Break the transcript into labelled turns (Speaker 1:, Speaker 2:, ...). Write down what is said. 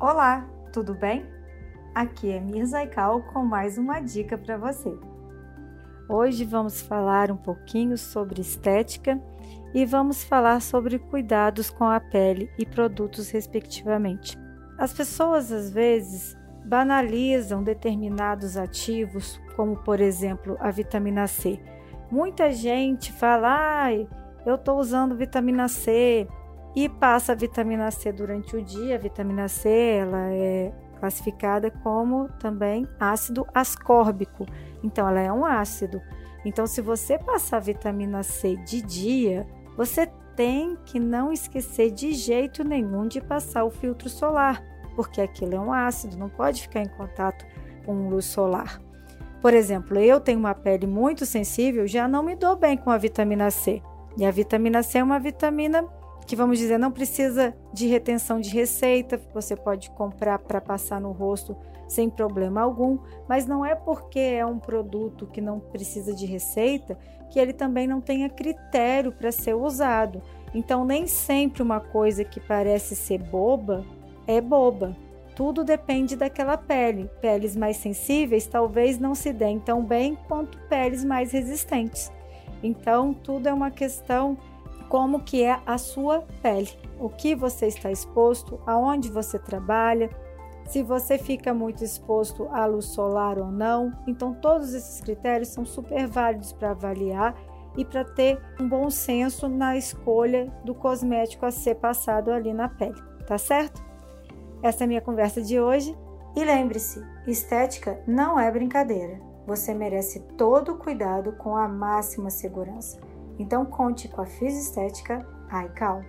Speaker 1: Olá, tudo bem? Aqui é Mirza Aikal com mais uma dica para você. Hoje vamos falar um pouquinho sobre estética e vamos falar sobre cuidados com a pele e produtos, respectivamente. As pessoas às vezes banalizam determinados ativos, como por exemplo a vitamina C. Muita gente fala, ai, eu estou usando vitamina C, e passa a vitamina C durante o dia. A vitamina C ela é classificada como também ácido ascórbico. Então ela é um ácido. Então se você passar vitamina C de dia, você tem que não esquecer de jeito nenhum de passar o filtro solar, porque aquilo é um ácido, não pode ficar em contato com luz solar. Por exemplo, eu tenho uma pele muito sensível, já não me dou bem com a vitamina C. E a vitamina C é uma vitamina que vamos dizer não precisa de retenção de receita, você pode comprar para passar no rosto sem problema algum, mas não é porque é um produto que não precisa de receita que ele também não tenha critério para ser usado. Então nem sempre uma coisa que parece ser boba é boba. Tudo depende daquela pele. Peles mais sensíveis talvez não se deem tão bem quanto peles mais resistentes. Então, tudo é uma questão como que é a sua pele, o que você está exposto, aonde você trabalha, se você fica muito exposto à luz solar ou não. Então, todos esses critérios são super válidos para avaliar e para ter um bom senso na escolha do cosmético a ser passado ali na pele, tá certo? Essa é a minha conversa de hoje. E lembre-se, estética não é brincadeira. Você merece todo o cuidado com a máxima segurança. Então conte com a Fisiestética iCal.